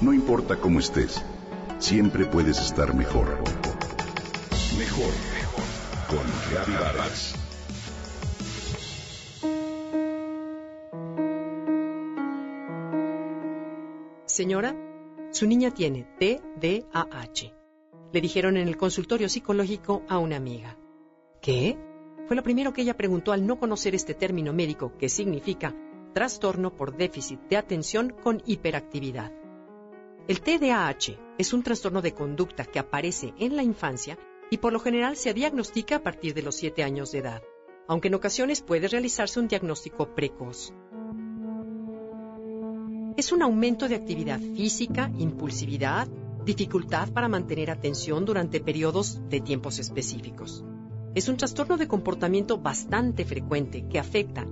No importa cómo estés, siempre puedes estar mejor. Mejor, mejor. Con Vargas. Señora, su niña tiene TDAH. Le dijeron en el consultorio psicológico a una amiga. ¿Qué? Fue lo primero que ella preguntó al no conocer este término médico que significa trastorno por déficit de atención con hiperactividad. El TDAH es un trastorno de conducta que aparece en la infancia y por lo general se diagnostica a partir de los 7 años de edad, aunque en ocasiones puede realizarse un diagnóstico precoz. Es un aumento de actividad física, impulsividad, dificultad para mantener atención durante periodos de tiempos específicos. Es un trastorno de comportamiento bastante frecuente que afecta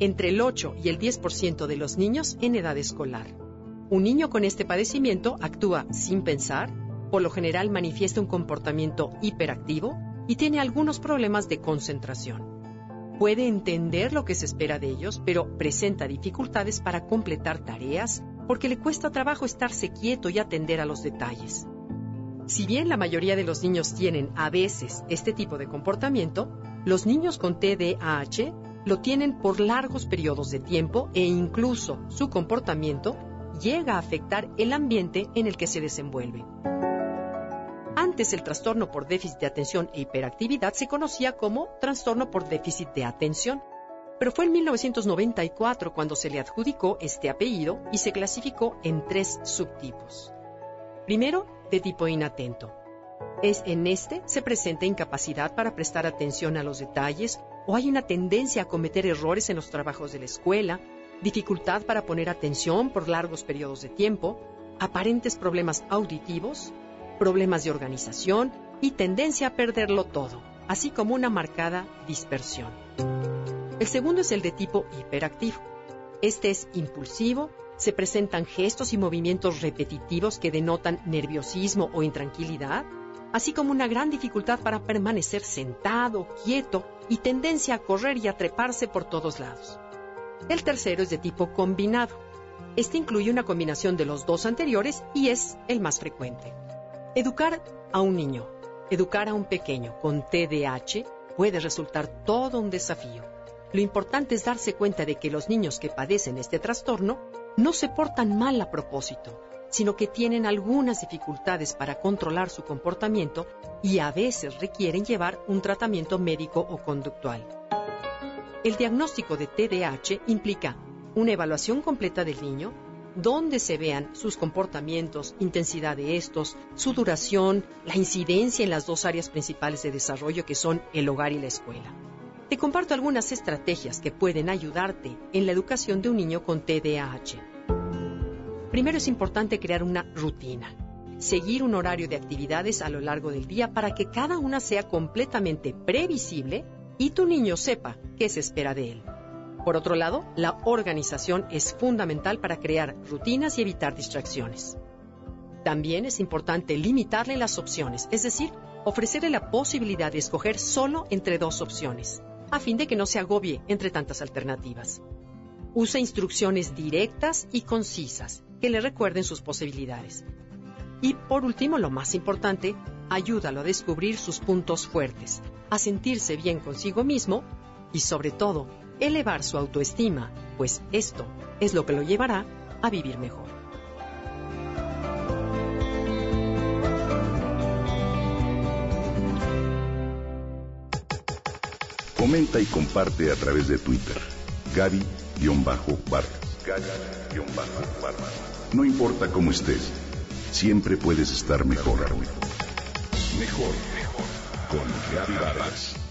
entre el 8 y el 10% de los niños en edad escolar. Un niño con este padecimiento actúa sin pensar, por lo general manifiesta un comportamiento hiperactivo y tiene algunos problemas de concentración. Puede entender lo que se espera de ellos, pero presenta dificultades para completar tareas porque le cuesta trabajo estarse quieto y atender a los detalles. Si bien la mayoría de los niños tienen a veces este tipo de comportamiento, los niños con TDAH lo tienen por largos periodos de tiempo e incluso su comportamiento llega a afectar el ambiente en el que se desenvuelve. Antes el trastorno por déficit de atención e hiperactividad se conocía como trastorno por déficit de atención, pero fue en 1994 cuando se le adjudicó este apellido y se clasificó en tres subtipos. Primero, de tipo inatento. Es en este se presenta incapacidad para prestar atención a los detalles o hay una tendencia a cometer errores en los trabajos de la escuela, dificultad para poner atención por largos periodos de tiempo, aparentes problemas auditivos, problemas de organización y tendencia a perderlo todo, así como una marcada dispersión. El segundo es el de tipo hiperactivo. Este es impulsivo, se presentan gestos y movimientos repetitivos que denotan nerviosismo o intranquilidad, así como una gran dificultad para permanecer sentado, quieto y tendencia a correr y a treparse por todos lados. El tercero es de tipo combinado. Este incluye una combinación de los dos anteriores y es el más frecuente. Educar a un niño, educar a un pequeño con TDAH puede resultar todo un desafío. Lo importante es darse cuenta de que los niños que padecen este trastorno no se portan mal a propósito, sino que tienen algunas dificultades para controlar su comportamiento y a veces requieren llevar un tratamiento médico o conductual. El diagnóstico de TDAH implica una evaluación completa del niño, donde se vean sus comportamientos, intensidad de estos, su duración, la incidencia en las dos áreas principales de desarrollo que son el hogar y la escuela. Te comparto algunas estrategias que pueden ayudarte en la educación de un niño con TDAH. Primero es importante crear una rutina. Seguir un horario de actividades a lo largo del día para que cada una sea completamente previsible y tu niño sepa qué se espera de él. Por otro lado, la organización es fundamental para crear rutinas y evitar distracciones. También es importante limitarle las opciones, es decir, ofrecerle la posibilidad de escoger solo entre dos opciones a fin de que no se agobie entre tantas alternativas. Usa instrucciones directas y concisas que le recuerden sus posibilidades. Y por último, lo más importante, ayúdalo a descubrir sus puntos fuertes, a sentirse bien consigo mismo y sobre todo, elevar su autoestima, pues esto es lo que lo llevará a vivir mejor. Comenta y comparte a través de Twitter. Gaby-Vargas. No importa cómo estés, siempre puedes estar mejor. Mejor, mejor. Con Gaby Vargas.